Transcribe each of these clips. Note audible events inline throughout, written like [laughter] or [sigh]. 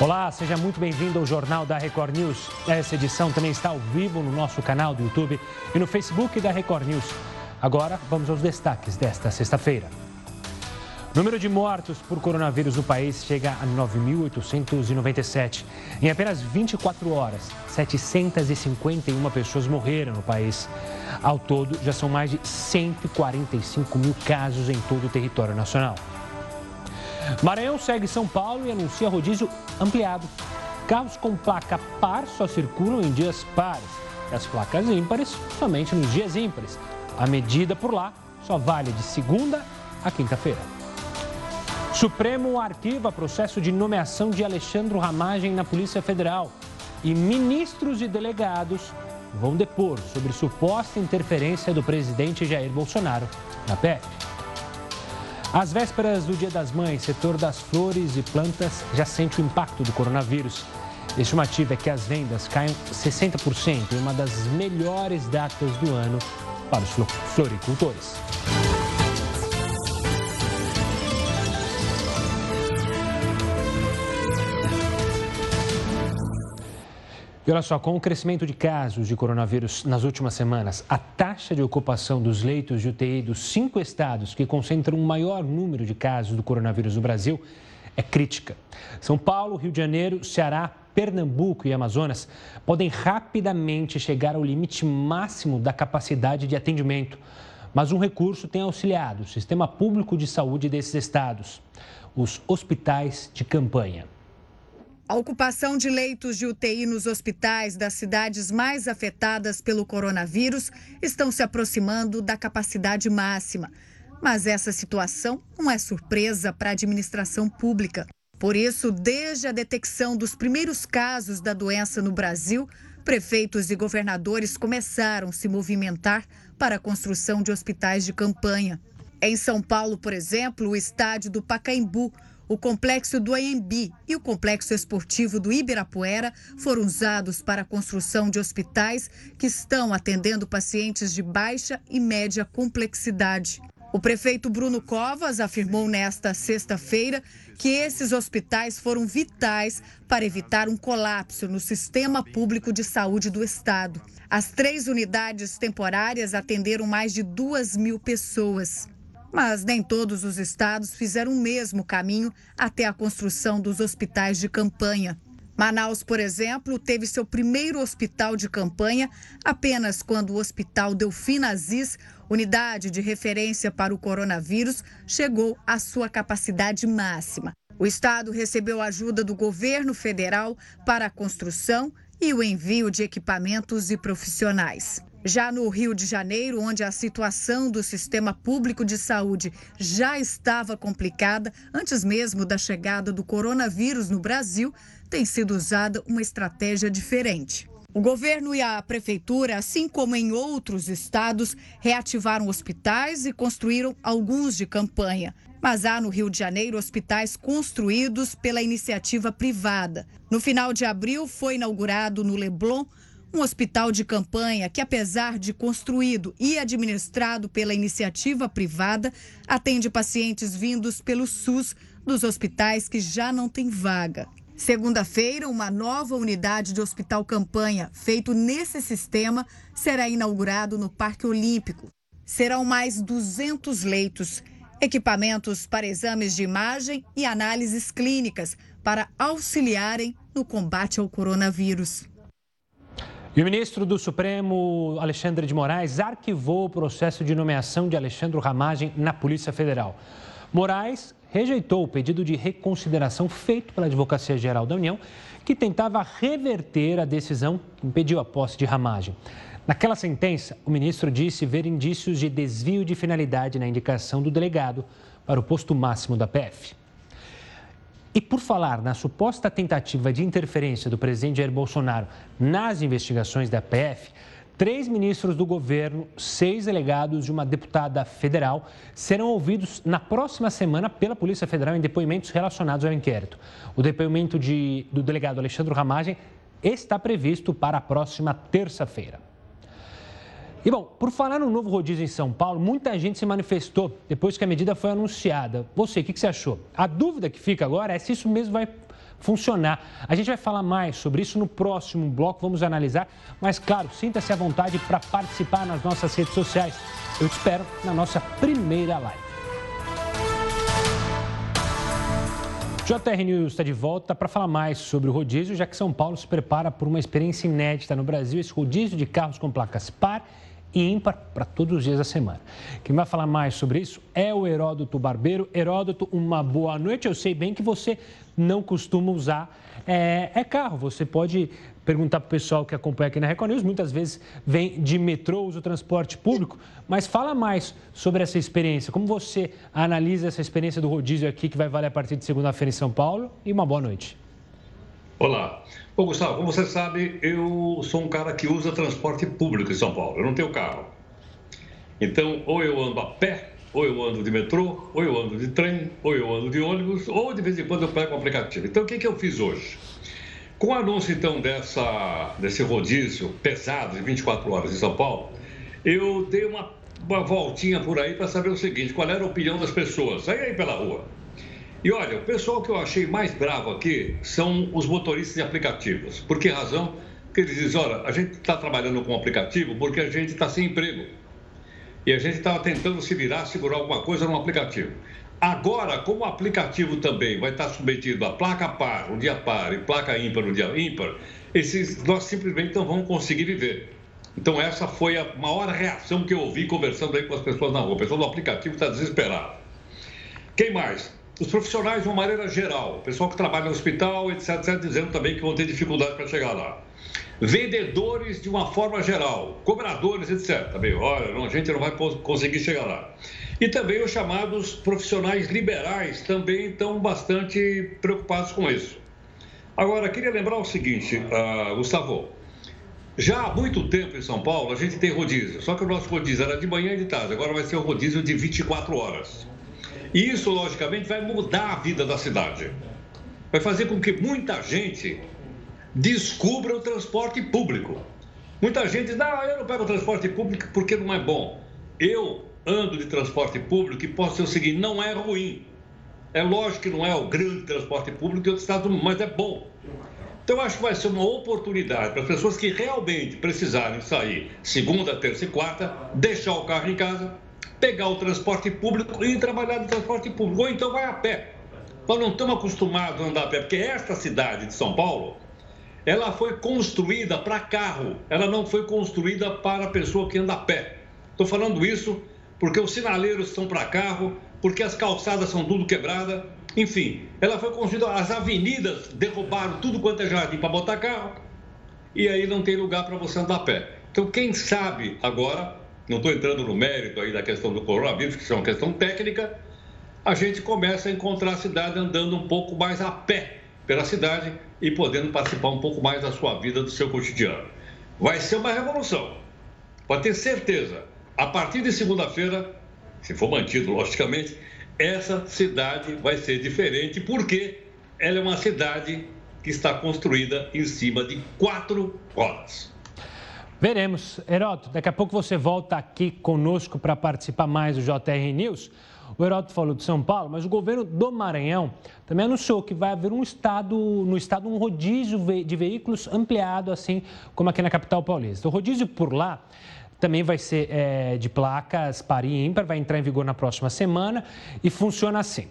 Olá, seja muito bem-vindo ao Jornal da Record News. Essa edição também está ao vivo no nosso canal do YouTube e no Facebook da Record News. Agora, vamos aos destaques desta sexta-feira. O número de mortos por coronavírus no país chega a 9.897. Em apenas 24 horas, 751 pessoas morreram no país. Ao todo, já são mais de 145 mil casos em todo o território nacional. Maranhão segue São Paulo e anuncia rodízio ampliado. Carros com placa par só circulam em dias pares e as placas ímpares somente nos dias ímpares. A medida por lá só vale de segunda a quinta-feira. Supremo arquiva processo de nomeação de Alexandre Ramagem na Polícia Federal. E ministros e delegados vão depor sobre suposta interferência do presidente Jair Bolsonaro na PF. Às vésperas do Dia das Mães, setor das flores e plantas já sente o impacto do coronavírus. Estimativa é que as vendas caiam 60% em uma das melhores datas do ano para os floricultores. E olha só, com o crescimento de casos de coronavírus nas últimas semanas, a taxa de ocupação dos leitos de UTI dos cinco estados que concentram o maior número de casos do coronavírus no Brasil é crítica. São Paulo, Rio de Janeiro, Ceará, Pernambuco e Amazonas podem rapidamente chegar ao limite máximo da capacidade de atendimento. Mas um recurso tem auxiliado o sistema público de saúde desses estados: os hospitais de campanha. A ocupação de leitos de UTI nos hospitais das cidades mais afetadas pelo coronavírus estão se aproximando da capacidade máxima. Mas essa situação não é surpresa para a administração pública. Por isso, desde a detecção dos primeiros casos da doença no Brasil, prefeitos e governadores começaram a se movimentar para a construção de hospitais de campanha. Em São Paulo, por exemplo, o estádio do Pacaembu o complexo do AMB e o complexo esportivo do Ibirapuera foram usados para a construção de hospitais que estão atendendo pacientes de baixa e média complexidade. O prefeito Bruno Covas afirmou nesta sexta-feira que esses hospitais foram vitais para evitar um colapso no sistema público de saúde do estado. As três unidades temporárias atenderam mais de duas mil pessoas. Mas nem todos os estados fizeram o mesmo caminho até a construção dos hospitais de campanha. Manaus, por exemplo, teve seu primeiro hospital de campanha apenas quando o Hospital Delfim Aziz, unidade de referência para o coronavírus, chegou à sua capacidade máxima. O estado recebeu ajuda do governo federal para a construção e o envio de equipamentos e profissionais. Já no Rio de Janeiro, onde a situação do sistema público de saúde já estava complicada antes mesmo da chegada do coronavírus no Brasil, tem sido usada uma estratégia diferente. O governo e a prefeitura, assim como em outros estados, reativaram hospitais e construíram alguns de campanha. Mas há no Rio de Janeiro hospitais construídos pela iniciativa privada. No final de abril, foi inaugurado no Leblon um hospital de campanha que, apesar de construído e administrado pela iniciativa privada, atende pacientes vindos pelo SUS dos hospitais que já não têm vaga. Segunda-feira, uma nova unidade de hospital campanha, feito nesse sistema, será inaugurado no Parque Olímpico. Serão mais 200 leitos, equipamentos para exames de imagem e análises clínicas para auxiliarem no combate ao coronavírus. E o ministro do Supremo, Alexandre de Moraes, arquivou o processo de nomeação de Alexandre Ramagem na Polícia Federal. Moraes rejeitou o pedido de reconsideração feito pela Advocacia Geral da União, que tentava reverter a decisão que impediu a posse de Ramagem. Naquela sentença, o ministro disse ver indícios de desvio de finalidade na indicação do delegado para o posto máximo da PF. E por falar na suposta tentativa de interferência do presidente Jair Bolsonaro nas investigações da PF, três ministros do governo, seis delegados e uma deputada federal serão ouvidos na próxima semana pela Polícia Federal em depoimentos relacionados ao inquérito. O depoimento de, do delegado Alexandre Ramagem está previsto para a próxima terça-feira. E bom, por falar no novo rodízio em São Paulo, muita gente se manifestou depois que a medida foi anunciada. Você, o que você achou? A dúvida que fica agora é se isso mesmo vai funcionar. A gente vai falar mais sobre isso no próximo bloco, vamos analisar. Mas, claro, sinta-se à vontade para participar nas nossas redes sociais. Eu te espero na nossa primeira live. JR News está de volta para falar mais sobre o rodízio, já que São Paulo se prepara por uma experiência inédita no Brasil, esse rodízio de carros com placas par e ímpar para todos os dias da semana. Quem vai falar mais sobre isso é o Heródoto Barbeiro. Heródoto, uma boa noite. Eu sei bem que você não costuma usar é, é carro. Você pode perguntar para o pessoal que acompanha aqui na Record News, muitas vezes vem de metrô, usa o transporte público, mas fala mais sobre essa experiência. Como você analisa essa experiência do rodízio aqui, que vai valer a partir de segunda-feira em São Paulo? E uma boa noite. Olá. Bom, Gustavo, como você sabe, eu sou um cara que usa transporte público em São Paulo. Eu não tenho carro. Então, ou eu ando a pé, ou eu ando de metrô, ou eu ando de trem, ou eu ando de ônibus, ou de vez em quando eu pego um aplicativo. Então, o que, que eu fiz hoje? Com o anúncio, então, dessa, desse rodízio pesado de 24 horas em São Paulo, eu dei uma, uma voltinha por aí para saber o seguinte: qual era a opinião das pessoas. Saí aí pela rua. E olha, o pessoal que eu achei mais bravo aqui são os motoristas de aplicativos. Por que razão? Porque eles dizem: olha, a gente está trabalhando com aplicativo porque a gente está sem emprego. E a gente estava tentando se virar, segurar alguma coisa no aplicativo. Agora, como o aplicativo também vai estar submetido a placa par, um dia par, e placa ímpar, um dia ímpar, esses, nós simplesmente não vamos conseguir viver. Então, essa foi a maior reação que eu ouvi conversando aí com as pessoas na rua. O pessoal do aplicativo está desesperado. Quem mais? Os profissionais, de uma maneira geral, o pessoal que trabalha no hospital, etc, etc, dizendo também que vão ter dificuldade para chegar lá. Vendedores, de uma forma geral, cobradores, etc. Também, olha, a gente não vai conseguir chegar lá. E também os chamados profissionais liberais também estão bastante preocupados com isso. Agora, queria lembrar o seguinte, uh, Gustavo. Já há muito tempo em São Paulo a gente tem rodízio, só que o nosso rodízio era de manhã e de tarde, agora vai ser um rodízio de 24 horas. E isso, logicamente, vai mudar a vida da cidade. Vai fazer com que muita gente descubra o transporte público. Muita gente diz, não, eu não pego transporte público porque não é bom. Eu ando de transporte público e posso ser o seguinte: não é ruim. É lógico que não é o grande transporte público de outro estado mas é bom. Então, eu acho que vai ser uma oportunidade para as pessoas que realmente precisarem sair segunda, terça e quarta, deixar o carro em casa, pegar o transporte público e ir trabalhar no transporte público. Ou então vai a pé. Nós não estamos acostumados a andar a pé, porque esta cidade de São Paulo, ela foi construída para carro, ela não foi construída para a pessoa que anda a pé. Estou falando isso porque os sinaleiros estão para carro, porque as calçadas são tudo quebradas. Enfim, ela foi construída, as avenidas derrubaram tudo quanto é jardim para botar carro, e aí não tem lugar para você andar a pé. Então, quem sabe agora, não estou entrando no mérito aí da questão do coronavírus, que é uma questão técnica, a gente começa a encontrar a cidade andando um pouco mais a pé pela cidade e podendo participar um pouco mais da sua vida, do seu cotidiano. Vai ser uma revolução, pode ter certeza. A partir de segunda-feira, se for mantido, logicamente, essa cidade vai ser diferente, porque ela é uma cidade que está construída em cima de quatro rodas. Veremos. Heroto, daqui a pouco você volta aqui conosco para participar mais do JR News. O Heroto falou de São Paulo, mas o governo do Maranhão também anunciou que vai haver um estado, no estado um rodízio de veículos ampliado, assim como aqui na capital paulista. O rodízio por lá também vai ser é, de placas par e ímpar, vai entrar em vigor na próxima semana e funciona assim.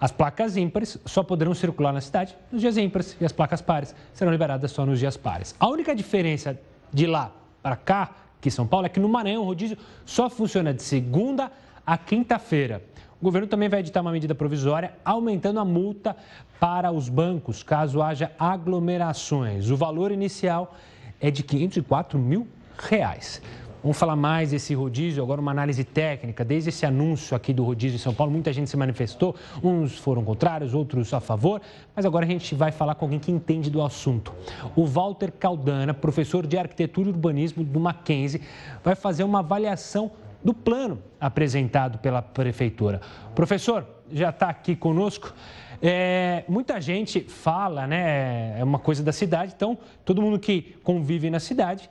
As placas ímpares só poderão circular na cidade nos dias ímpares e as placas pares serão liberadas só nos dias pares. A única diferença de lá para cá, aqui em São Paulo, é que no Maranhão o rodízio só funciona de segunda a quinta-feira. O governo também vai editar uma medida provisória aumentando a multa para os bancos caso haja aglomerações. O valor inicial é de 504 mil reais. Vamos falar mais desse rodízio, agora uma análise técnica. Desde esse anúncio aqui do rodízio em São Paulo, muita gente se manifestou, uns foram contrários, outros a favor, mas agora a gente vai falar com alguém que entende do assunto. O Walter Caldana, professor de arquitetura e urbanismo do Mackenzie, vai fazer uma avaliação do plano apresentado pela prefeitura. Professor, já está aqui conosco. É, muita gente fala, né? É uma coisa da cidade, então todo mundo que convive na cidade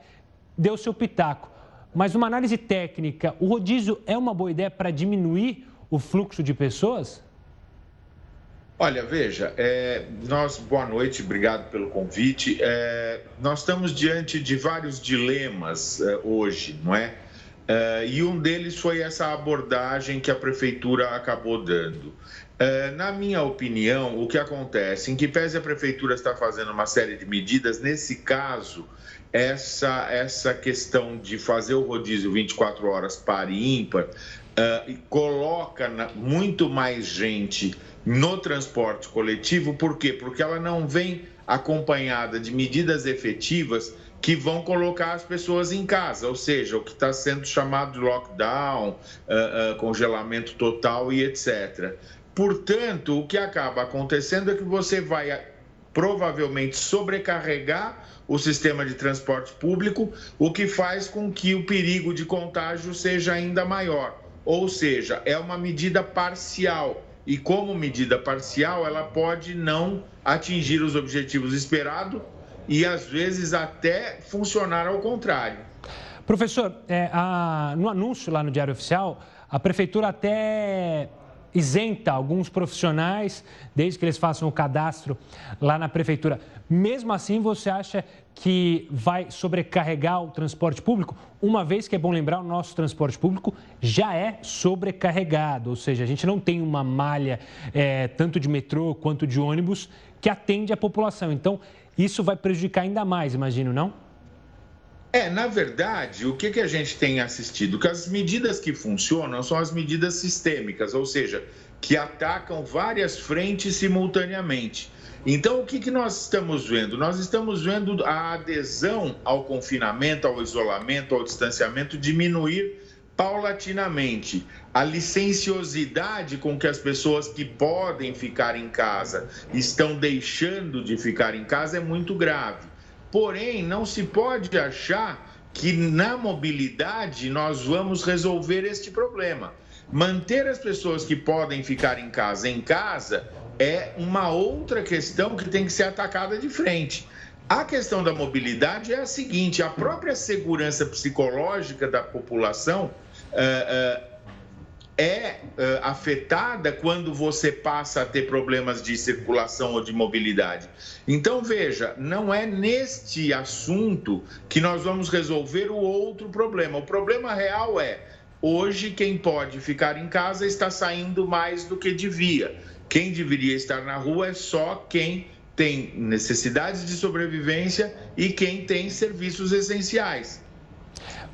deu seu pitaco. Mas uma análise técnica, o rodízio é uma boa ideia para diminuir o fluxo de pessoas? Olha, veja, é, nós, boa noite, obrigado pelo convite. É, nós estamos diante de vários dilemas é, hoje, não é? é e um deles foi essa abordagem que a prefeitura acabou dando. É, na minha opinião, o que acontece, em que pese a prefeitura está fazendo uma série de medidas, nesse caso, essa, essa questão de fazer o rodízio 24 horas para e ímpar uh, coloca na, muito mais gente no transporte coletivo, por quê? Porque ela não vem acompanhada de medidas efetivas que vão colocar as pessoas em casa, ou seja, o que está sendo chamado de lockdown, uh, uh, congelamento total e etc. Portanto, o que acaba acontecendo é que você vai provavelmente sobrecarregar o sistema de transporte público, o que faz com que o perigo de contágio seja ainda maior. Ou seja, é uma medida parcial e, como medida parcial, ela pode não atingir os objetivos esperados e, às vezes, até funcionar ao contrário. Professor, é, a, no anúncio lá no Diário Oficial, a Prefeitura até isenta alguns profissionais, desde que eles façam o cadastro lá na prefeitura. Mesmo assim, você acha que vai sobrecarregar o transporte público? Uma vez que é bom lembrar, o nosso transporte público já é sobrecarregado, ou seja, a gente não tem uma malha é, tanto de metrô quanto de ônibus que atende a população. Então, isso vai prejudicar ainda mais, imagino, não? É, na verdade, o que, que a gente tem assistido? Que as medidas que funcionam são as medidas sistêmicas, ou seja, que atacam várias frentes simultaneamente. Então, o que, que nós estamos vendo? Nós estamos vendo a adesão ao confinamento, ao isolamento, ao distanciamento diminuir paulatinamente. A licenciosidade com que as pessoas que podem ficar em casa estão deixando de ficar em casa é muito grave. Porém, não se pode achar que na mobilidade nós vamos resolver este problema. Manter as pessoas que podem ficar em casa em casa é uma outra questão que tem que ser atacada de frente. A questão da mobilidade é a seguinte: a própria segurança psicológica da população. Uh, uh, é uh, afetada quando você passa a ter problemas de circulação ou de mobilidade. Então, veja, não é neste assunto que nós vamos resolver o outro problema. O problema real é: hoje, quem pode ficar em casa está saindo mais do que devia. Quem deveria estar na rua é só quem tem necessidades de sobrevivência e quem tem serviços essenciais.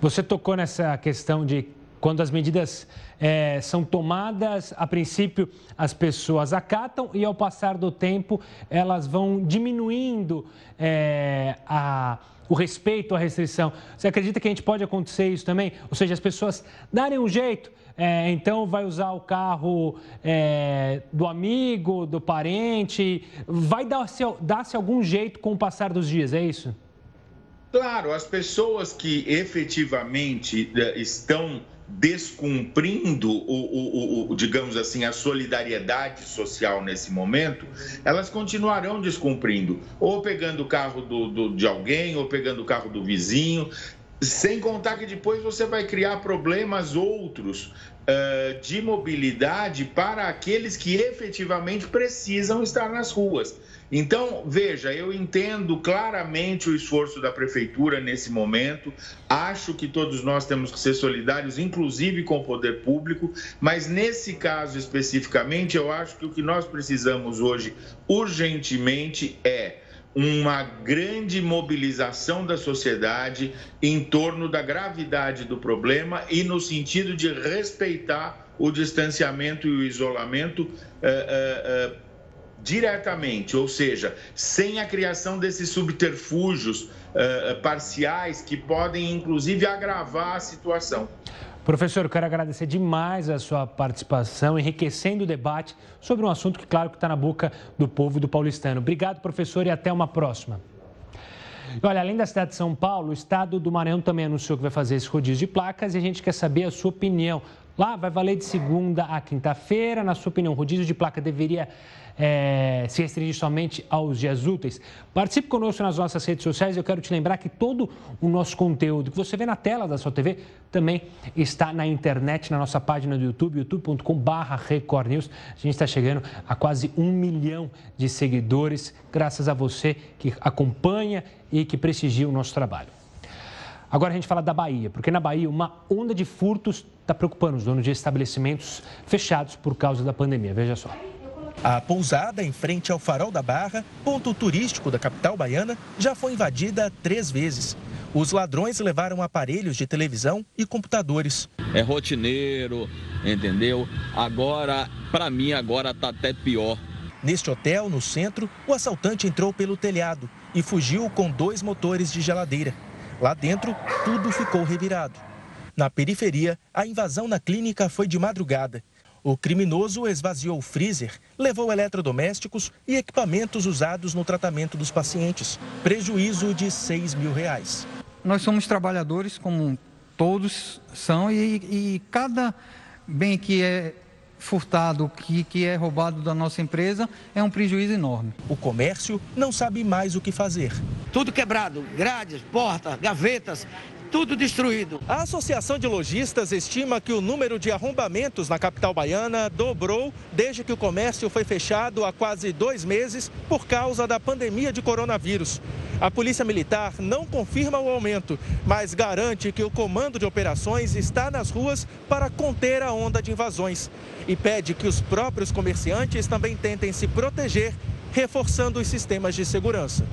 Você tocou nessa questão de quando as medidas é, são tomadas, a princípio as pessoas acatam e ao passar do tempo elas vão diminuindo é, a, o respeito à restrição. Você acredita que a gente pode acontecer isso também? Ou seja, as pessoas darem um jeito, é, então vai usar o carro é, do amigo, do parente, vai dar-se dar algum jeito com o passar dos dias, é isso? Claro, as pessoas que efetivamente é, estão descumprindo o, o, o, digamos assim, a solidariedade social nesse momento, elas continuarão descumprindo, ou pegando o carro do, do, de alguém, ou pegando o carro do vizinho, sem contar que depois você vai criar problemas outros uh, de mobilidade para aqueles que efetivamente precisam estar nas ruas. Então, veja, eu entendo claramente o esforço da prefeitura nesse momento. Acho que todos nós temos que ser solidários, inclusive com o poder público, mas nesse caso especificamente, eu acho que o que nós precisamos hoje urgentemente é uma grande mobilização da sociedade em torno da gravidade do problema e no sentido de respeitar o distanciamento e o isolamento. Uh, uh, uh, diretamente, ou seja, sem a criação desses subterfúgios uh, parciais que podem, inclusive, agravar a situação. Professor, eu quero agradecer demais a sua participação, enriquecendo o debate sobre um assunto que, claro, que está na boca do povo e do paulistano. Obrigado, professor, e até uma próxima. Olha, além da cidade de São Paulo, o estado do Maranhão também anunciou que vai fazer esse rodízio de placas e a gente quer saber a sua opinião. Lá vai valer de segunda a quinta-feira. Na sua opinião, o rodízio de placa deveria é, se restringir somente aos dias úteis? Participe conosco nas nossas redes sociais. Eu quero te lembrar que todo o nosso conteúdo que você vê na tela da sua TV também está na internet, na nossa página do YouTube, youtube.com.br. A gente está chegando a quase um milhão de seguidores, graças a você que acompanha e que prestigia o nosso trabalho. Agora a gente fala da Bahia, porque na Bahia uma onda de furtos está preocupando os donos de estabelecimentos fechados por causa da pandemia. Veja só. A pousada, em frente ao Farol da Barra, ponto turístico da capital baiana, já foi invadida três vezes. Os ladrões levaram aparelhos de televisão e computadores. É rotineiro, entendeu? Agora, para mim, agora tá até pior. Neste hotel, no centro, o assaltante entrou pelo telhado e fugiu com dois motores de geladeira. Lá dentro, tudo ficou revirado. Na periferia, a invasão na clínica foi de madrugada o criminoso esvaziou o freezer, levou eletrodomésticos e equipamentos usados no tratamento dos pacientes. Prejuízo de 6 mil reais. Nós somos trabalhadores, como todos são, e, e cada bem que é furtado, que, que é roubado da nossa empresa, é um prejuízo enorme. O comércio não sabe mais o que fazer. Tudo quebrado, grades, portas, gavetas, tudo destruído. A Associação de Lojistas estima que o número de arrombamentos na capital baiana dobrou desde que o comércio foi fechado há quase dois meses por causa da pandemia de coronavírus. A Polícia Militar não confirma o aumento, mas garante que o comando de operações está nas ruas para conter a onda de invasões e pede que os próprios comerciantes também tentem se proteger, reforçando os sistemas de segurança.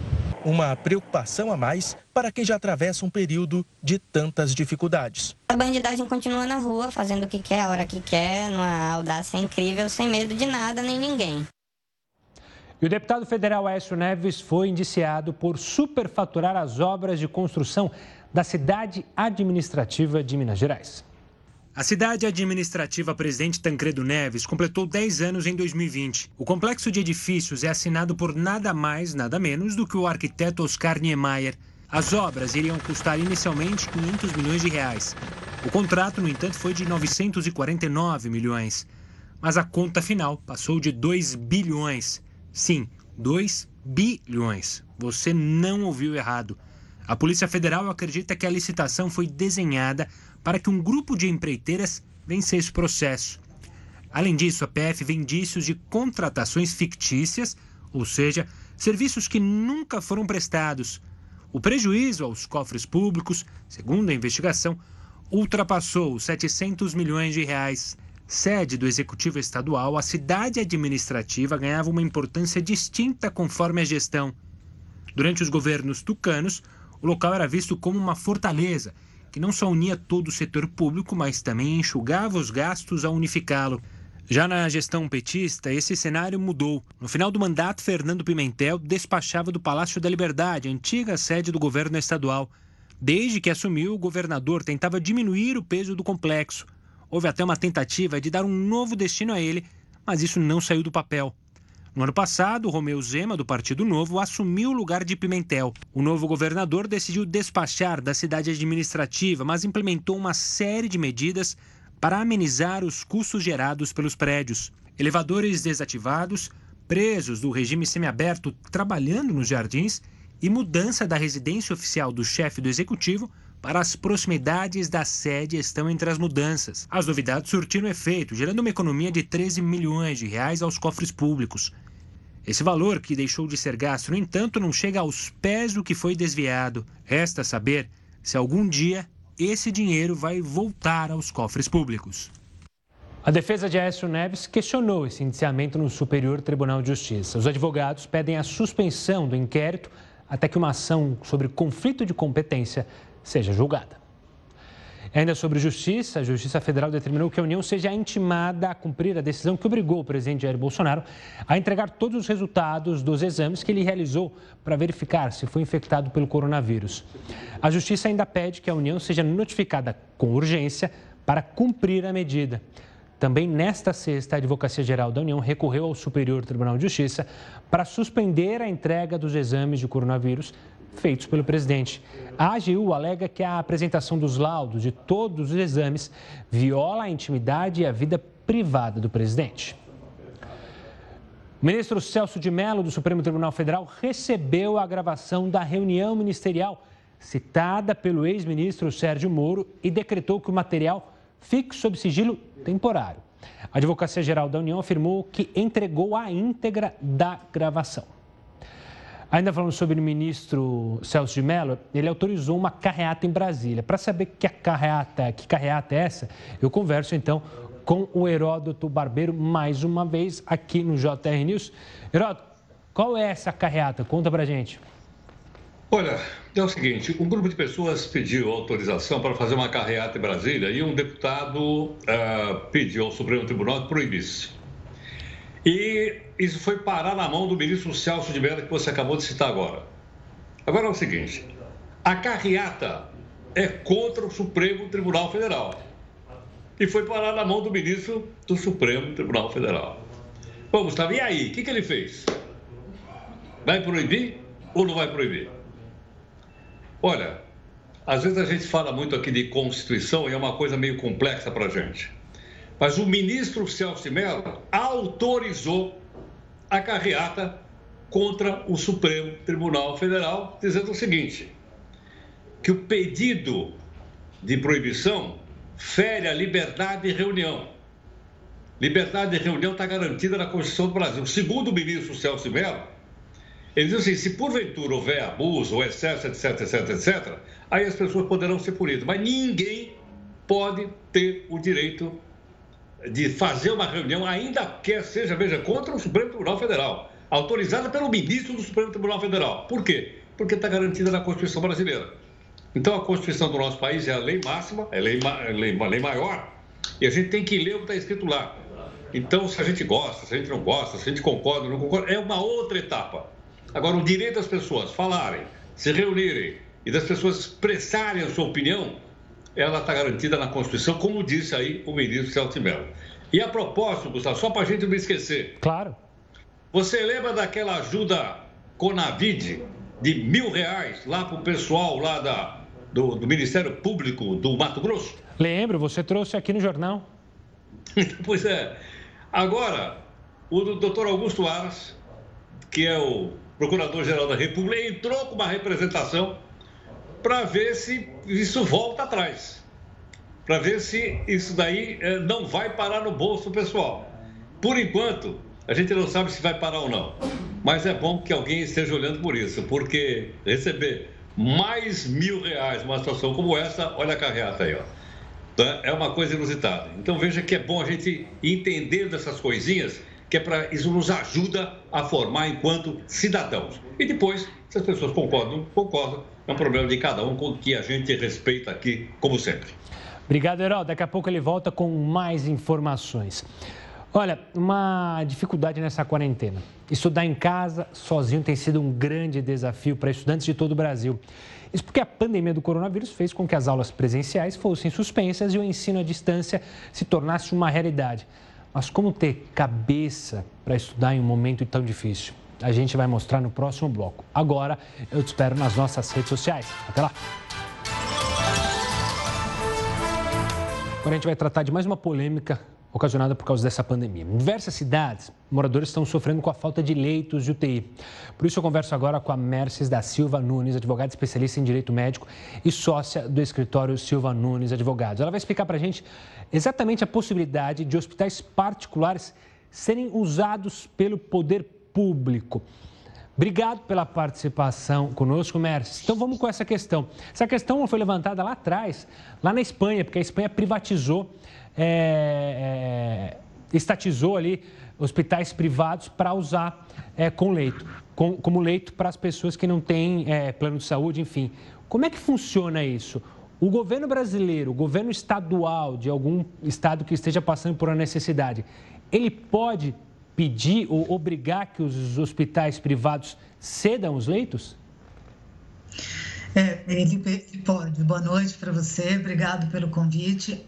Uma preocupação a mais para quem já atravessa um período de tantas dificuldades. A bandidagem continua na rua, fazendo o que quer, a hora que quer, numa audácia incrível, sem medo de nada nem ninguém. E o deputado federal Aécio Neves foi indiciado por superfaturar as obras de construção da cidade administrativa de Minas Gerais. A cidade administrativa Presidente Tancredo Neves completou 10 anos em 2020. O complexo de edifícios é assinado por nada mais, nada menos do que o arquiteto Oscar Niemeyer. As obras iriam custar inicialmente 500 milhões de reais. O contrato, no entanto, foi de 949 milhões. Mas a conta final passou de 2 bilhões. Sim, 2 bilhões. Você não ouviu errado. A Polícia Federal acredita que a licitação foi desenhada para que um grupo de empreiteiras vencesse o processo. Além disso, a PF vê indícios de contratações fictícias, ou seja, serviços que nunca foram prestados. O prejuízo aos cofres públicos, segundo a investigação, ultrapassou os 700 milhões de reais. Sede do Executivo Estadual, a cidade administrativa ganhava uma importância distinta conforme a gestão. Durante os governos tucanos, o local era visto como uma fortaleza que não só unia todo o setor público, mas também enxugava os gastos ao unificá-lo. Já na gestão petista, esse cenário mudou. No final do mandato, Fernando Pimentel despachava do Palácio da Liberdade, antiga sede do governo estadual. Desde que assumiu, o governador tentava diminuir o peso do complexo. Houve até uma tentativa de dar um novo destino a ele, mas isso não saiu do papel. No ano passado, Romeu Zema, do Partido Novo, assumiu o lugar de Pimentel. O novo governador decidiu despachar da cidade administrativa, mas implementou uma série de medidas para amenizar os custos gerados pelos prédios. Elevadores desativados, presos do regime semiaberto trabalhando nos jardins e mudança da residência oficial do chefe do executivo para as proximidades da sede estão entre as mudanças. As novidades surtiram efeito, gerando uma economia de 13 milhões de reais aos cofres públicos. Esse valor, que deixou de ser gasto, no entanto, não chega aos pés do que foi desviado. Resta saber se algum dia esse dinheiro vai voltar aos cofres públicos. A defesa de Aécio Neves questionou esse indiciamento no Superior Tribunal de Justiça. Os advogados pedem a suspensão do inquérito até que uma ação sobre conflito de competência seja julgada. Ainda sobre justiça, a Justiça Federal determinou que a União seja intimada a cumprir a decisão que obrigou o presidente Jair Bolsonaro a entregar todos os resultados dos exames que ele realizou para verificar se foi infectado pelo coronavírus. A Justiça ainda pede que a União seja notificada com urgência para cumprir a medida. Também nesta sexta, a Advocacia Geral da União recorreu ao Superior Tribunal de Justiça para suspender a entrega dos exames de coronavírus feitos pelo presidente. A AGU alega que a apresentação dos laudos de todos os exames viola a intimidade e a vida privada do presidente. O ministro Celso de Mello, do Supremo Tribunal Federal, recebeu a gravação da reunião ministerial citada pelo ex-ministro Sérgio Moro e decretou que o material fique sob sigilo temporário. A Advocacia Geral da União afirmou que entregou a íntegra da gravação. Ainda falando sobre o ministro Celso de Mello, ele autorizou uma carreata em Brasília. Para saber que, carreata, que carreata é essa, eu converso então com o Heródoto Barbeiro mais uma vez aqui no JR News. Heródoto, qual é essa carreata? Conta pra gente. Olha, é o seguinte: um grupo de pessoas pediu autorização para fazer uma carreata em Brasília e um deputado uh, pediu ao Supremo Tribunal que proibisse. E isso foi parar na mão do ministro Celso de Mello, que você acabou de citar agora. Agora é o seguinte: a carreata é contra o Supremo Tribunal Federal e foi parar na mão do ministro do Supremo Tribunal Federal. Bom, Gustavo, e aí? O que, que ele fez? Vai proibir ou não vai proibir? Olha, às vezes a gente fala muito aqui de Constituição e é uma coisa meio complexa para a gente. Mas o ministro Celso de Mello autorizou a carreata contra o Supremo Tribunal Federal, dizendo o seguinte: que o pedido de proibição fere a liberdade de reunião. Liberdade de reunião está garantida na Constituição do Brasil. Segundo o ministro Celso Mello, ele diz assim: se porventura houver abuso ou excesso, etc, etc, etc, aí as pessoas poderão ser punidas. Mas ninguém pode ter o direito de fazer uma reunião, ainda que seja, veja, contra o Supremo Tribunal Federal, autorizada pelo ministro do Supremo Tribunal Federal. Por quê? Porque está garantida na Constituição brasileira. Então, a Constituição do nosso país é a lei máxima, é a lei, é lei, lei maior, e a gente tem que ler o que está escrito lá. Então, se a gente gosta, se a gente não gosta, se a gente concorda não concorda, é uma outra etapa. Agora, o direito das pessoas falarem, se reunirem e das pessoas expressarem a sua opinião, ela está garantida na Constituição, como disse aí o ministro Celso Mello. E a propósito, Gustavo, só para a gente não esquecer. Claro. Você lembra daquela ajuda Conavid de mil reais lá para o pessoal lá da, do, do Ministério Público do Mato Grosso? Lembro, você trouxe aqui no jornal. [laughs] pois é. Agora, o doutor Augusto Aras, que é o Procurador-Geral da República, entrou com uma representação para ver se isso volta atrás. Para ver se isso daí eh, não vai parar no bolso pessoal. Por enquanto, a gente não sabe se vai parar ou não. Mas é bom que alguém esteja olhando por isso, porque receber mais mil reais numa situação como essa, olha a carreata aí, ó. Tá? É uma coisa inusitada. Então veja que é bom a gente entender dessas coisinhas, que é para isso nos ajuda a formar enquanto cidadãos. E depois, se as pessoas concordam, concordam, é um problema de cada um que a gente respeita aqui, como sempre. Obrigado, Herói. Daqui a pouco ele volta com mais informações. Olha, uma dificuldade nessa quarentena. Estudar em casa sozinho tem sido um grande desafio para estudantes de todo o Brasil. Isso porque a pandemia do coronavírus fez com que as aulas presenciais fossem suspensas e o ensino à distância se tornasse uma realidade. Mas como ter cabeça para estudar em um momento tão difícil? A gente vai mostrar no próximo bloco. Agora, eu te espero nas nossas redes sociais. Até lá! Agora a gente vai tratar de mais uma polêmica ocasionada por causa dessa pandemia. Em diversas cidades, moradores estão sofrendo com a falta de leitos de UTI. Por isso, eu converso agora com a Mercedes da Silva Nunes, advogada especialista em direito médico e sócia do escritório Silva Nunes Advogados. Ela vai explicar para a gente exatamente a possibilidade de hospitais particulares serem usados pelo poder público. Obrigado pela participação conosco, Mercedes. Então vamos com essa questão. Essa questão foi levantada lá atrás, lá na Espanha, porque a Espanha privatizou é, é, estatizou ali hospitais privados para usar é, com leito, com, como leito para as pessoas que não têm é, plano de saúde, enfim. Como é que funciona isso? O governo brasileiro, o governo estadual de algum estado que esteja passando por uma necessidade, ele pode pedir ou obrigar que os hospitais privados cedam os leitos? É, ele pode. Boa noite para você, obrigado pelo convite.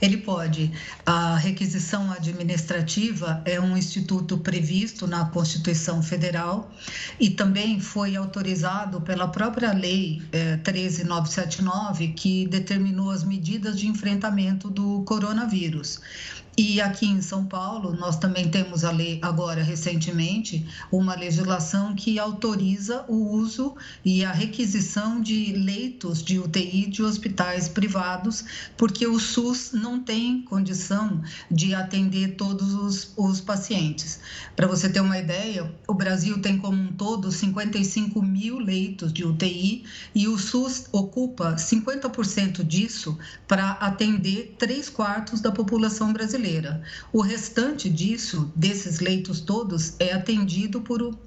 Ele pode. A requisição administrativa é um instituto previsto na Constituição Federal e também foi autorizado pela própria Lei é, 13979, que determinou as medidas de enfrentamento do coronavírus. E aqui em São Paulo, nós também temos a lei, agora recentemente, uma legislação que autoriza o uso e a requisição de leitos de UTI de hospitais privados, porque o SUS não tem condição de atender todos os, os pacientes. Para você ter uma ideia, o Brasil tem como um todo 55 mil leitos de UTI e o SUS ocupa 50% disso para atender três quartos da população brasileira brasileira. O restante disso, desses leitos todos, é atendido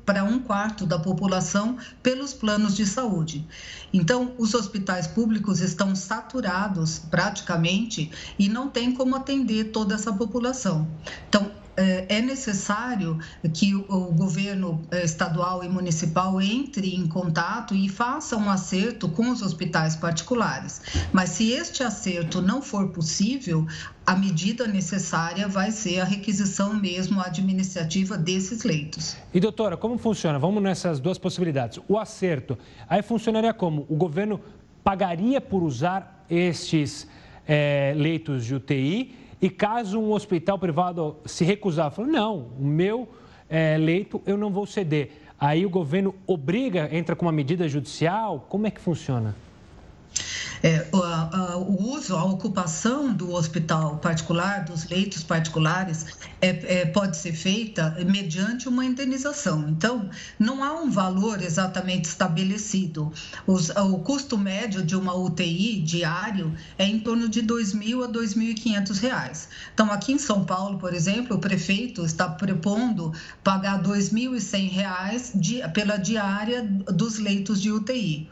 para um quarto da população pelos planos de saúde. Então, os hospitais públicos estão saturados praticamente e não tem como atender toda essa população. Então, é, é necessário que o governo é, estadual e municipal entre em contato e faça um acerto com os hospitais particulares. Mas se este acerto não for possível, a medida necessária vai ser a requisição mesmo administrativa desses leitos. E doutora, como funciona? Vamos nessas duas possibilidades. O acerto, aí funcionaria como? O governo pagaria por usar estes é, leitos de UTI e caso um hospital privado se recusar, falar, não, o meu é, leito eu não vou ceder. Aí o governo obriga, entra com uma medida judicial? Como é que funciona? É, o, a, o, uso, a ocupação do hospital particular, dos leitos particulares, é, é, pode ser feita mediante uma indenização. Então, não há um valor exatamente estabelecido. Os, o custo médio de uma UTI diário é em torno de R$ 2.000 a R$ 2.500. Então, aqui em São Paulo, por exemplo, o prefeito está propondo pagar R$ 2.100 pela diária dos leitos de UTI.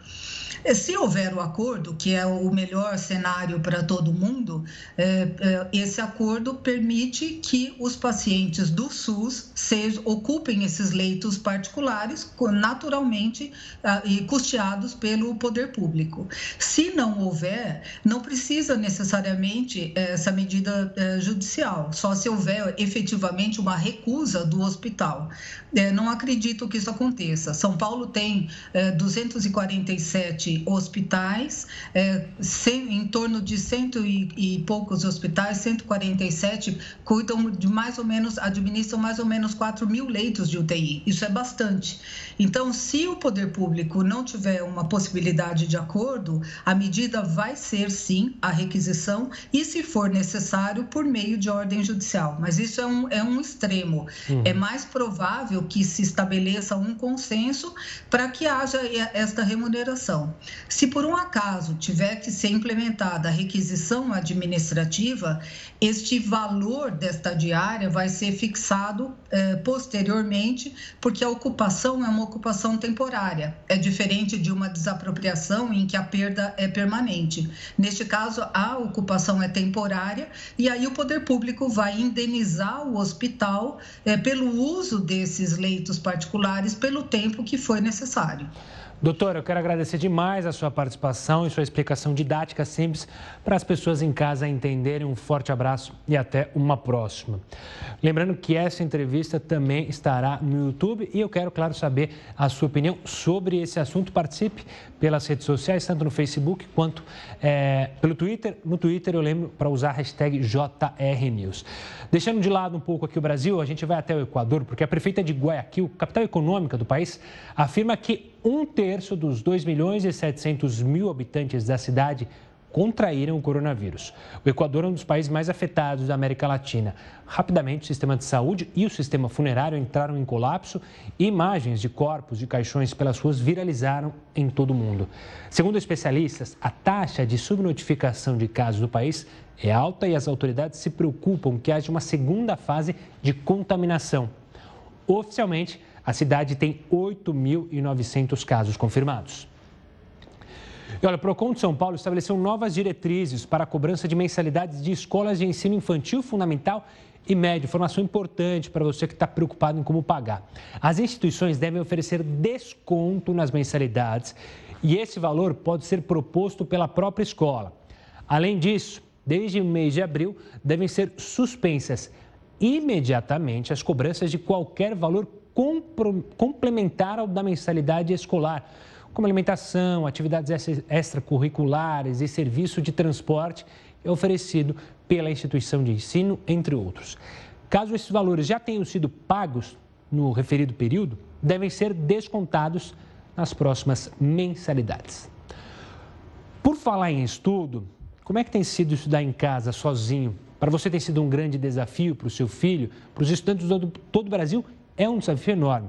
Se houver o acordo, que é o melhor cenário para todo mundo, é, é, esse acordo permite que os pacientes do SUS sejam, ocupem esses leitos particulares, naturalmente ah, e custeados pelo poder público. Se não houver, não precisa necessariamente é, essa medida judicial, só se houver efetivamente uma recusa do hospital. Não acredito que isso aconteça. São Paulo tem 247 hospitais, é, sem, em torno de cento e, e, poucos hospitais, 147 cuidam de mais ou menos, administram mais ou menos 4 mil leitos de UTI. Isso é bastante. Então, se o poder público não tiver uma possibilidade de acordo, a medida vai ser sim a requisição e, se for necessário, por meio de ordem judicial. Mas isso é um, é um extremo. Uhum. É mais provável que se estabeleça um consenso para que haja esta remuneração. Se por um acaso tiver que ser implementada a requisição administrativa, este valor desta diária vai ser fixado eh, posteriormente, porque a ocupação é uma ocupação temporária. É diferente de uma desapropriação em que a perda é permanente. Neste caso, a ocupação é temporária e aí o poder público vai indenizar o hospital eh, pelo uso desses leitos particulares pelo tempo que foi necessário. Doutora, eu quero agradecer demais a sua participação e sua explicação didática simples para as pessoas em casa entenderem. Um forte abraço e até uma próxima. Lembrando que essa entrevista também estará no YouTube e eu quero, claro, saber a sua opinião sobre esse assunto. Participe pelas redes sociais, tanto no Facebook quanto é, pelo Twitter. No Twitter eu lembro para usar a hashtag JRNews. Deixando de lado um pouco aqui o Brasil, a gente vai até o Equador, porque a prefeita de Guayaquil, capital econômica do país, afirma que um terço dos 2 milhões e 700 mil habitantes da cidade contraíram o coronavírus. O Equador é um dos países mais afetados da América Latina. Rapidamente, o sistema de saúde e o sistema funerário entraram em colapso e imagens de corpos de caixões pelas ruas viralizaram em todo o mundo. Segundo especialistas, a taxa de subnotificação de casos no país é alta e as autoridades se preocupam que haja uma segunda fase de contaminação. Oficialmente, a cidade tem 8.900 casos confirmados. E olha, o Procon de São Paulo estabeleceu novas diretrizes para a cobrança de mensalidades de escolas de ensino infantil, fundamental e médio, informação importante para você que está preocupado em como pagar. As instituições devem oferecer desconto nas mensalidades e esse valor pode ser proposto pela própria escola. Além disso, desde o mês de abril, devem ser suspensas imediatamente as cobranças de qualquer valor complementar ao da mensalidade escolar, como alimentação, atividades extracurriculares e serviço de transporte oferecido pela instituição de ensino, entre outros. Caso esses valores já tenham sido pagos no referido período, devem ser descontados nas próximas mensalidades. Por falar em estudo, como é que tem sido estudar em casa, sozinho? Para você tem sido um grande desafio para o seu filho, para os estudantes de todo o Brasil é um desafio enorme.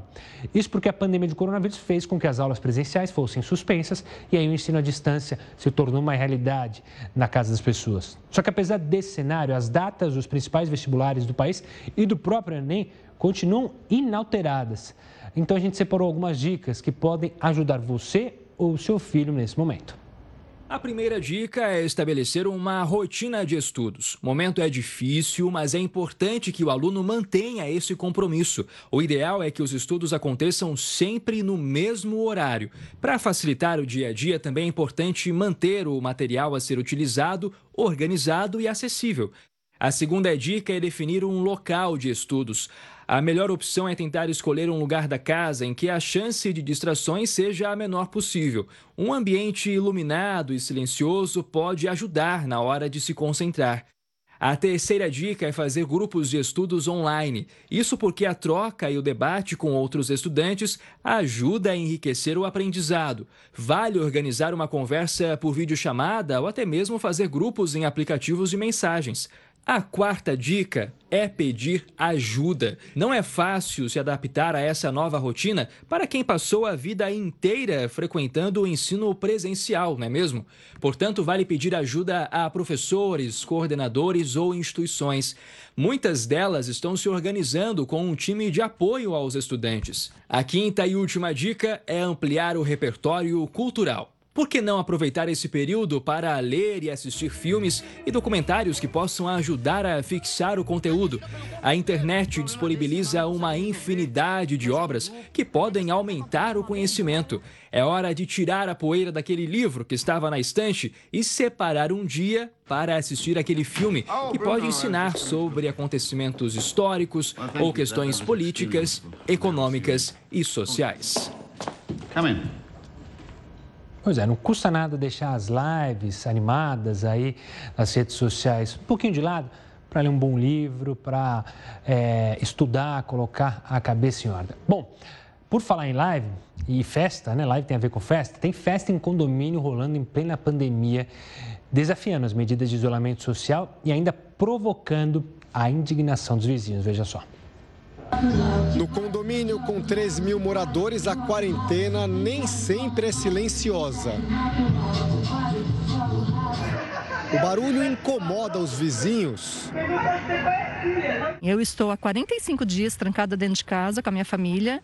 Isso porque a pandemia de coronavírus fez com que as aulas presenciais fossem suspensas e aí o ensino à distância se tornou uma realidade na casa das pessoas. Só que apesar desse cenário, as datas dos principais vestibulares do país e do próprio Enem continuam inalteradas. Então a gente separou algumas dicas que podem ajudar você ou seu filho nesse momento. A primeira dica é estabelecer uma rotina de estudos. O momento é difícil, mas é importante que o aluno mantenha esse compromisso. O ideal é que os estudos aconteçam sempre no mesmo horário. Para facilitar o dia a dia, também é importante manter o material a ser utilizado organizado e acessível. A segunda dica é definir um local de estudos. A melhor opção é tentar escolher um lugar da casa em que a chance de distrações seja a menor possível. Um ambiente iluminado e silencioso pode ajudar na hora de se concentrar. A terceira dica é fazer grupos de estudos online. Isso porque a troca e o debate com outros estudantes ajuda a enriquecer o aprendizado. Vale organizar uma conversa por videochamada ou até mesmo fazer grupos em aplicativos de mensagens. A quarta dica é pedir ajuda. Não é fácil se adaptar a essa nova rotina para quem passou a vida inteira frequentando o ensino presencial, não é mesmo? Portanto, vale pedir ajuda a professores, coordenadores ou instituições. Muitas delas estão se organizando com um time de apoio aos estudantes. A quinta e última dica é ampliar o repertório cultural. Por que não aproveitar esse período para ler e assistir filmes e documentários que possam ajudar a fixar o conteúdo? A internet disponibiliza uma infinidade de obras que podem aumentar o conhecimento. É hora de tirar a poeira daquele livro que estava na estante e separar um dia para assistir aquele filme que pode ensinar sobre acontecimentos históricos ou questões políticas, econômicas e sociais. Come in. Pois é, não custa nada deixar as lives animadas aí nas redes sociais um pouquinho de lado para ler um bom livro, para é, estudar, colocar a cabeça em ordem. Bom, por falar em live e festa, né? Live tem a ver com festa, tem festa em condomínio rolando em plena pandemia, desafiando as medidas de isolamento social e ainda provocando a indignação dos vizinhos. Veja só. No condomínio com 3 mil moradores, a quarentena nem sempre é silenciosa. O barulho incomoda os vizinhos. Eu estou há 45 dias trancada dentro de casa com a minha família.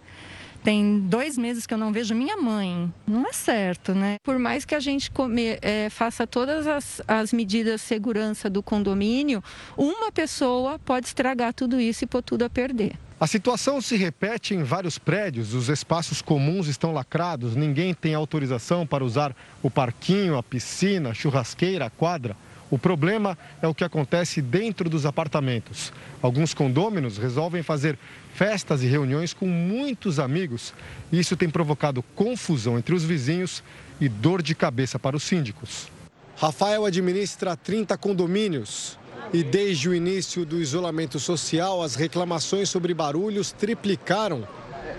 Tem dois meses que eu não vejo minha mãe. Não é certo, né? Por mais que a gente come, é, faça todas as, as medidas de segurança do condomínio, uma pessoa pode estragar tudo isso e pôr tudo a perder. A situação se repete em vários prédios. Os espaços comuns estão lacrados, ninguém tem autorização para usar o parquinho, a piscina, a churrasqueira, a quadra. O problema é o que acontece dentro dos apartamentos. Alguns condôminos resolvem fazer festas e reuniões com muitos amigos. Isso tem provocado confusão entre os vizinhos e dor de cabeça para os síndicos. Rafael administra 30 condomínios. E desde o início do isolamento social, as reclamações sobre barulhos triplicaram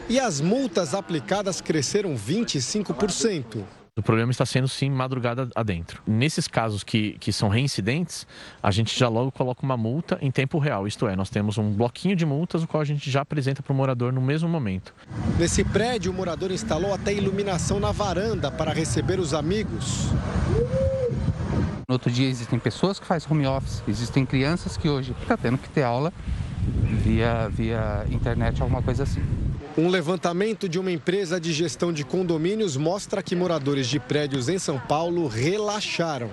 e as multas aplicadas cresceram 25%. O problema está sendo sim madrugada adentro. Nesses casos que, que são reincidentes, a gente já logo coloca uma multa em tempo real. Isto é, nós temos um bloquinho de multas, o qual a gente já apresenta para o morador no mesmo momento. Nesse prédio, o morador instalou até iluminação na varanda para receber os amigos. No outro dia existem pessoas que fazem home office, existem crianças que hoje estão tendo que ter aula via, via internet, alguma coisa assim. Um levantamento de uma empresa de gestão de condomínios mostra que moradores de prédios em São Paulo relaxaram.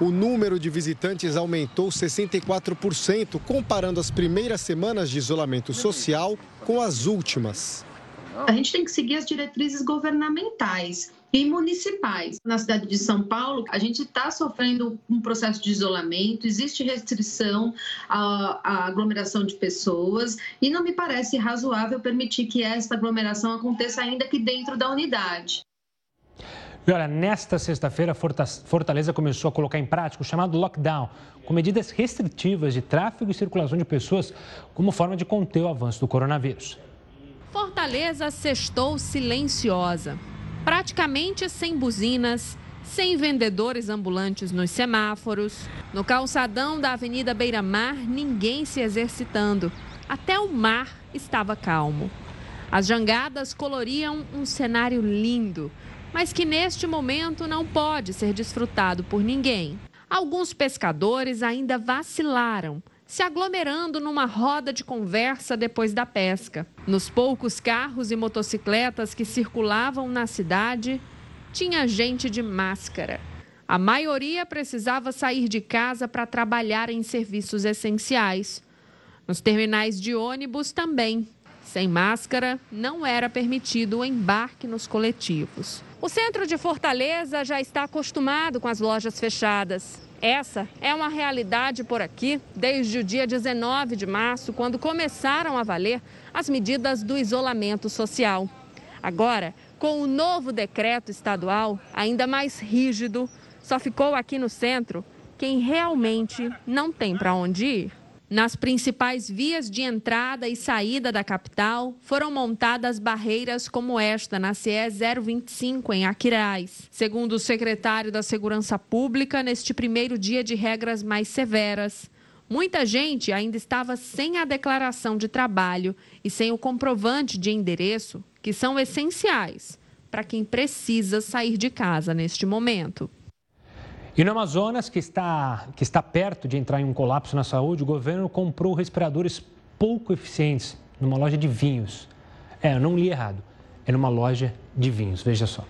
o número de visitantes aumentou 64%, comparando as primeiras semanas de isolamento social com as últimas. A gente tem que seguir as diretrizes governamentais e municipais. Na cidade de São Paulo, a gente está sofrendo um processo de isolamento, existe restrição à, à, aglomeração de pessoas e não me parece razoável permitir que essa aglomeração aconteça ainda aqui dentro da unidade. E olha, nesta sexta-feira, Fortaleza começou a colocar em prática o chamado lockdown, com medidas restritivas de tráfego e circulação de pessoas como forma de conter o avanço do coronavírus. Fortaleza sextou silenciosa, praticamente sem buzinas, sem vendedores ambulantes nos semáforos. No calçadão da Avenida Beira Mar, ninguém se exercitando. Até o mar estava calmo. As jangadas coloriam um cenário lindo mas que neste momento não pode ser desfrutado por ninguém. Alguns pescadores ainda vacilaram, se aglomerando numa roda de conversa depois da pesca. Nos poucos carros e motocicletas que circulavam na cidade, tinha gente de máscara. A maioria precisava sair de casa para trabalhar em serviços essenciais. Nos terminais de ônibus também. Sem máscara, não era permitido o embarque nos coletivos. O centro de Fortaleza já está acostumado com as lojas fechadas. Essa é uma realidade por aqui desde o dia 19 de março, quando começaram a valer as medidas do isolamento social. Agora, com o novo decreto estadual, ainda mais rígido, só ficou aqui no centro quem realmente não tem para onde ir. Nas principais vias de entrada e saída da capital, foram montadas barreiras como esta na CE 025, em Aquiraz. Segundo o secretário da Segurança Pública, neste primeiro dia de regras mais severas, muita gente ainda estava sem a declaração de trabalho e sem o comprovante de endereço, que são essenciais para quem precisa sair de casa neste momento. E no Amazonas, que está, que está perto de entrar em um colapso na saúde, o governo comprou respiradores pouco eficientes numa loja de vinhos. É, eu não li errado. É numa loja de vinhos, veja só.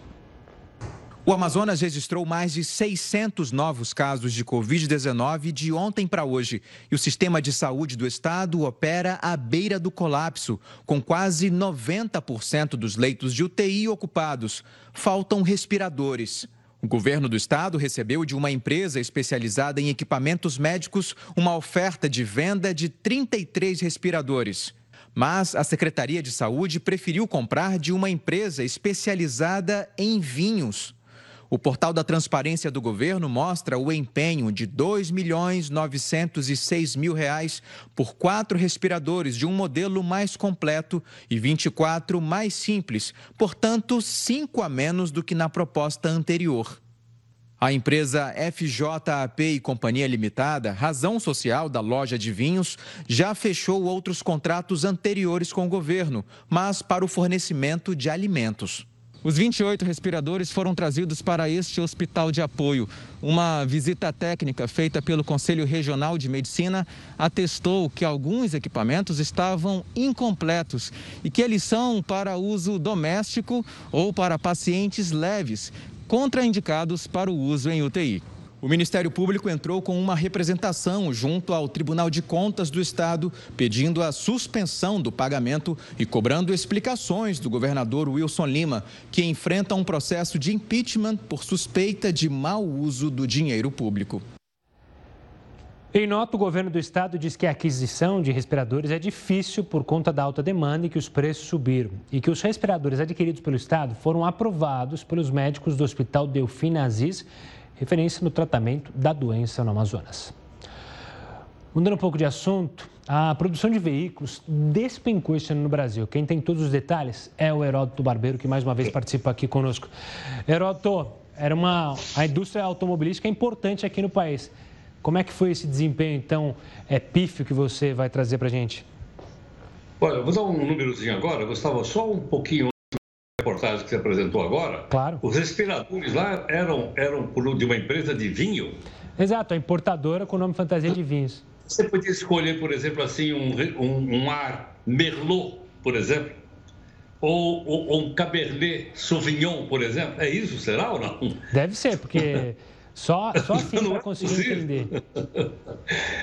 O Amazonas registrou mais de 600 novos casos de Covid-19 de ontem para hoje. E o sistema de saúde do estado opera à beira do colapso, com quase 90% dos leitos de UTI ocupados. Faltam respiradores. O governo do estado recebeu de uma empresa especializada em equipamentos médicos uma oferta de venda de 33 respiradores. Mas a Secretaria de Saúde preferiu comprar de uma empresa especializada em vinhos. O portal da transparência do governo mostra o empenho de 2 milhões 906 mil reais por quatro respiradores de um modelo mais completo e 24 mais simples, portanto, cinco a menos do que na proposta anterior. A empresa FJAP e Companhia Limitada, razão social da loja de vinhos, já fechou outros contratos anteriores com o governo, mas para o fornecimento de alimentos. Os 28 respiradores foram trazidos para este hospital de apoio. Uma visita técnica feita pelo Conselho Regional de Medicina atestou que alguns equipamentos estavam incompletos e que eles são para uso doméstico ou para pacientes leves, contraindicados para o uso em UTI. O Ministério Público entrou com uma representação junto ao Tribunal de Contas do Estado, pedindo a suspensão do pagamento e cobrando explicações do governador Wilson Lima, que enfrenta um processo de impeachment por suspeita de mau uso do dinheiro público. Em nota, o governo do estado diz que a aquisição de respiradores é difícil por conta da alta demanda e que os preços subiram. E que os respiradores adquiridos pelo estado foram aprovados pelos médicos do Hospital Delfim Aziz referência no tratamento da doença no Amazonas. Mudando um pouco de assunto, a produção de veículos despencou este ano no Brasil. Quem tem todos os detalhes é o Heródoto Barbeiro, que mais uma vez participa aqui conosco. Heródoto, era uma, a indústria automobilística é importante aqui no país. Como é que foi esse desempenho, então, é pífio que você vai trazer para a gente? Olha, vou dar um númerozinho agora, Gustavo, só um pouquinho reportagem que você apresentou agora, claro. os respiradores lá eram, eram de uma empresa de vinho. Exato, a importadora com o nome fantasia de vinhos. Você podia escolher, por exemplo, assim, um, um, um ar Merlot, por exemplo, ou, ou, ou, um Cabernet Sauvignon, por exemplo. É isso, será ou não? Deve ser, porque [laughs] Só, só [laughs] assim para é conseguir entender.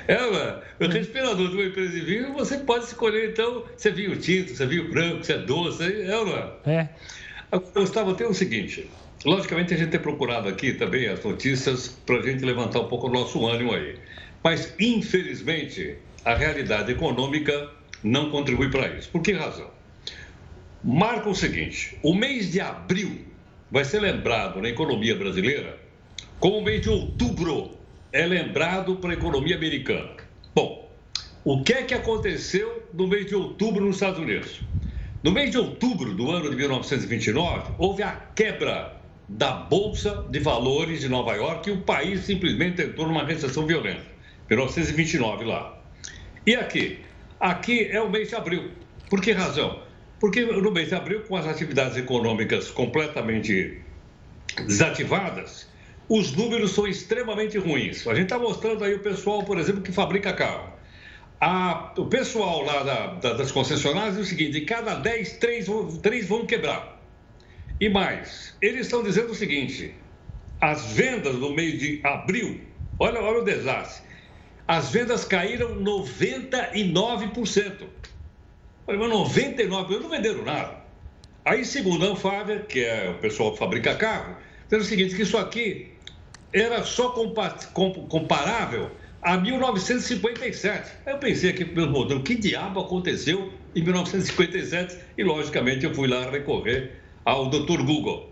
É, mano. O respirador de uma empresa de vinho, você pode escolher, então, se é vinho tinto, se é vinho branco, se é doce, é ou não é? É. Gustavo, tem o seguinte. Logicamente, a gente tem procurado aqui também as notícias para a gente levantar um pouco o nosso ânimo aí. Mas, infelizmente, a realidade econômica não contribui para isso. Por que razão? Marca o seguinte: o mês de abril vai ser lembrado na economia brasileira como o mês de outubro é lembrado para a economia americana. Bom, o que é que aconteceu no mês de outubro nos Estados Unidos? No mês de outubro do ano de 1929, houve a quebra da Bolsa de Valores de Nova York e o país simplesmente entrou numa recessão violenta. 1929 lá. E aqui? Aqui é o mês de abril. Por que razão? Porque no mês de abril, com as atividades econômicas completamente desativadas, os números são extremamente ruins. A gente está mostrando aí o pessoal, por exemplo, que fabrica carro. A, o pessoal lá da, da, das concessionárias diz o seguinte: de cada 10, 3, 3 vão quebrar. E mais, eles estão dizendo o seguinte: as vendas no mês de abril, olha, olha o desastre, as vendas caíram 99%. Falei, mas 99% não venderam nada. Aí, segundo a Anfávia, que é o pessoal que fabrica carro, dizendo o seguinte, que isso aqui era só comparável a 1957. Aí eu pensei aqui meu modelo, o que diabo aconteceu em 1957? E, logicamente, eu fui lá recorrer ao Dr. Google.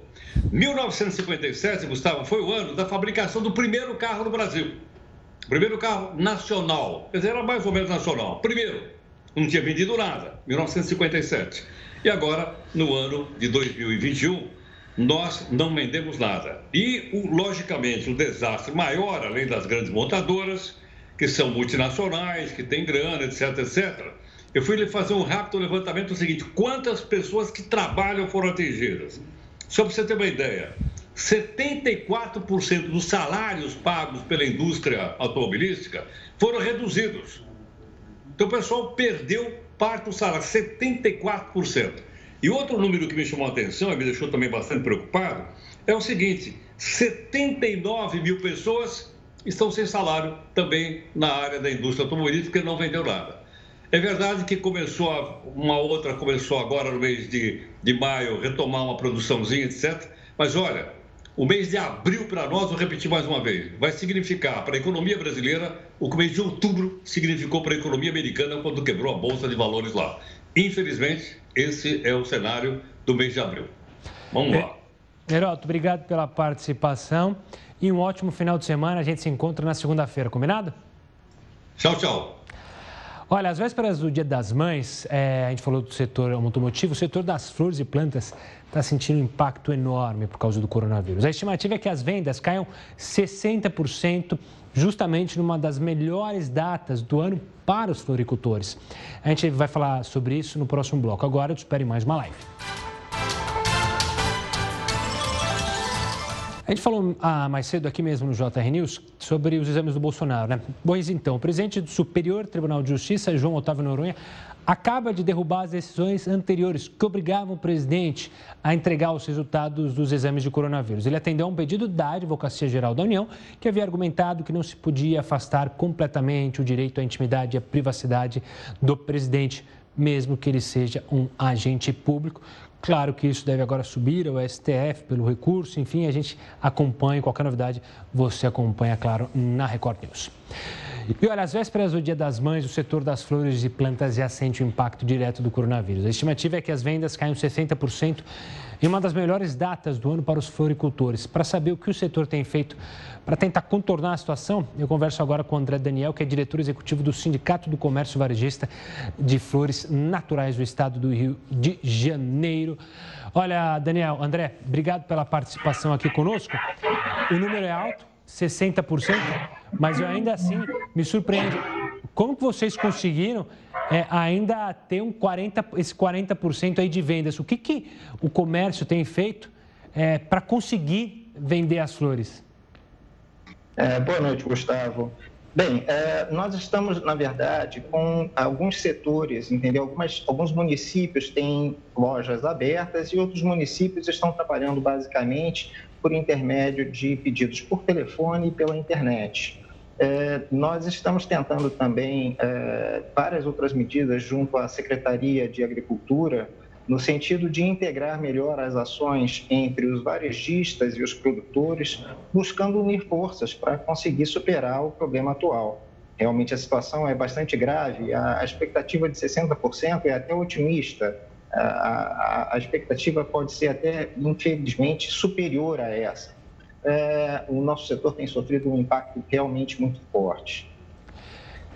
1957, Gustavo, foi o ano da fabricação do primeiro carro no Brasil. Primeiro carro nacional. Quer dizer, era mais ou menos nacional. Primeiro, não tinha vendido nada, 1957. E agora, no ano de 2021, nós não vendemos nada. E, logicamente, o desastre maior, além das grandes montadoras, que são multinacionais, que têm grana, etc, etc. Eu fui fazer um rápido levantamento do seguinte: quantas pessoas que trabalham foram atingidas? Só para você ter uma ideia, 74% dos salários pagos pela indústria automobilística foram reduzidos. Então o pessoal perdeu parte do salário, 74%. E outro número que me chamou a atenção e me deixou também bastante preocupado é o seguinte: 79 mil pessoas estão sem salário também na área da indústria automobilística não vendeu nada. É verdade que começou, uma outra começou agora no mês de, de maio, retomar uma produçãozinha, etc. Mas olha, o mês de abril para nós, vou repetir mais uma vez, vai significar para a economia brasileira o que o mês de outubro significou para a economia americana quando quebrou a bolsa de valores lá. Infelizmente, esse é o cenário do mês de abril. Vamos lá. Heroto, obrigado pela participação e um ótimo final de semana. A gente se encontra na segunda-feira, combinado? Tchau, tchau. Olha, às vésperas do Dia das Mães, é, a gente falou do setor automotivo, o setor das flores e plantas está sentindo um impacto enorme por causa do coronavírus. A estimativa é que as vendas caiam 60%, justamente numa das melhores datas do ano para os floricultores. A gente vai falar sobre isso no próximo bloco. Agora, eu te espero em mais uma live. A gente falou ah, mais cedo aqui mesmo no JR News sobre os exames do Bolsonaro, né? Pois então, o presidente do Superior Tribunal de Justiça, João Otávio Noronha, acaba de derrubar as decisões anteriores que obrigavam o presidente a entregar os resultados dos exames de coronavírus. Ele atendeu a um pedido da Advocacia Geral da União, que havia argumentado que não se podia afastar completamente o direito à intimidade e à privacidade do presidente, mesmo que ele seja um agente público. Claro que isso deve agora subir ao STF pelo recurso, enfim, a gente acompanha. Qualquer novidade, você acompanha, claro, na Record News. E olha, às vésperas do Dia das Mães, o setor das flores e plantas já sente o impacto direto do coronavírus. A estimativa é que as vendas caem 60% em uma das melhores datas do ano para os floricultores. Para saber o que o setor tem feito para tentar contornar a situação, eu converso agora com o André Daniel, que é diretor executivo do Sindicato do Comércio Varejista de Flores Naturais do Estado do Rio de Janeiro. Olha, Daniel, André, obrigado pela participação aqui conosco. O número é alto, 60%, mas eu ainda assim me surpreende. Como que vocês conseguiram é, ainda ter um 40, esse 40% aí de vendas? O que, que o comércio tem feito é, para conseguir vender as flores? É, boa noite, Gustavo. Bem, é, nós estamos, na verdade, com alguns setores, entendeu? Algumas, alguns municípios têm lojas abertas e outros municípios estão trabalhando basicamente por intermédio de pedidos por telefone e pela internet. É, nós estamos tentando também é, várias outras medidas junto à Secretaria de Agricultura, no sentido de integrar melhor as ações entre os varejistas e os produtores, buscando unir forças para conseguir superar o problema atual. Realmente a situação é bastante grave, a, expectativa de 60% é até otimista, a, a, expectativa pode ser até, infelizmente, superior a essa é, o nosso setor tem sofrido um impacto realmente muito forte.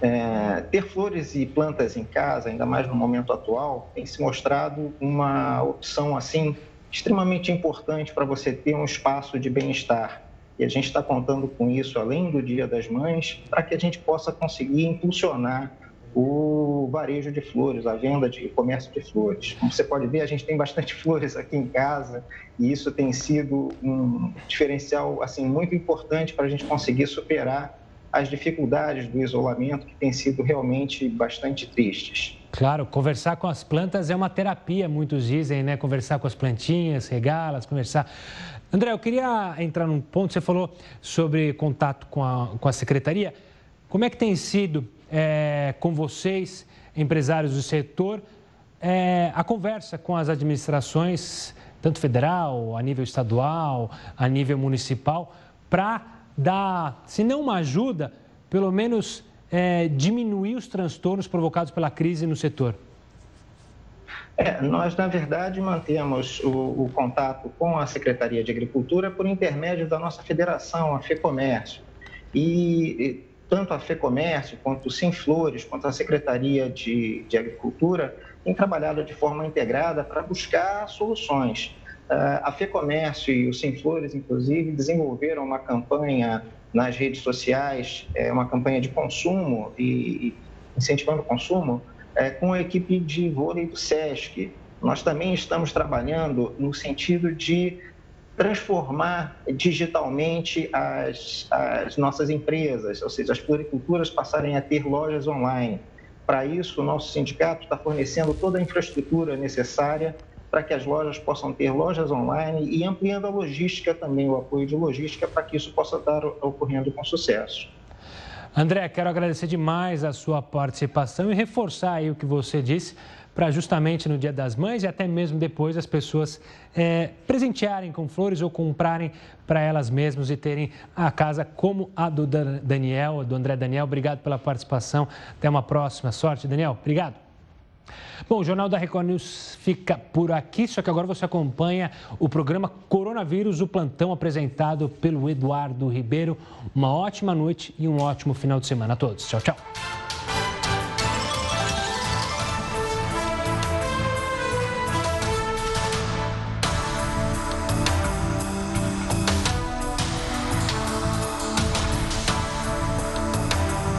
É, ter flores e plantas em casa, ainda mais no momento atual, tem se mostrado uma opção assim extremamente importante para você ter um espaço de bem-estar. E a gente está contando com isso além do Dia das Mães, para que a gente possa conseguir impulsionar o varejo de flores, a venda de comércio de flores. Como você pode ver, a gente tem bastante [laughs] flores aqui em casa e isso tem sido um diferencial assim muito importante para a gente conseguir superar as dificuldades do isolamento que têm sido realmente bastante tristes. Claro, conversar com as plantas é uma terapia, muitos dizem, né? Conversar com as plantinhas, regá-las, conversar. André, eu queria entrar num ponto, você falou sobre contato com a, com a secretaria. Como é que tem sido é, com vocês, empresários do setor, é, a conversa com as administrações, tanto federal, a nível estadual, a nível municipal, para dar, se não uma ajuda, pelo menos é, diminuir os transtornos provocados pela crise no setor? É, nós, na verdade, mantemos o, o, contato com a Secretaria de Agricultura por intermédio da nossa federação, a FEComércio. E tanto a FEComércio, quanto o Simflores, quanto a Secretaria de, de Agricultura têm trabalhado de forma integrada para buscar soluções. Ah, a FEComércio e o Simflores, inclusive, desenvolveram uma campanha nas redes sociais, é, uma campanha de consumo e incentivando o consumo, é, com a equipe de vôlei do SESC. Nós também estamos trabalhando no sentido de transformar digitalmente as, as nossas empresas, ou seja, as floriculturas passarem a ter lojas online. Para isso, o nosso sindicato está fornecendo toda a infraestrutura necessária para que as lojas possam ter lojas online e ampliando a logística também, o apoio de logística, para que isso possa estar ocorrendo com sucesso. André, quero agradecer demais a sua participação e reforçar aí o que você disse para justamente no Dia das Mães e até mesmo depois as pessoas é, presentearem com flores ou comprarem para elas mesmas e terem a casa como a do Daniel, do André Daniel. Obrigado pela participação. Até uma próxima. Sorte, Daniel. Obrigado. Bom, o Jornal da Record News fica por aqui, só que agora você acompanha o programa Coronavírus, o plantão apresentado pelo Eduardo Ribeiro. Uma ótima noite e um ótimo final de semana a todos. Tchau, tchau.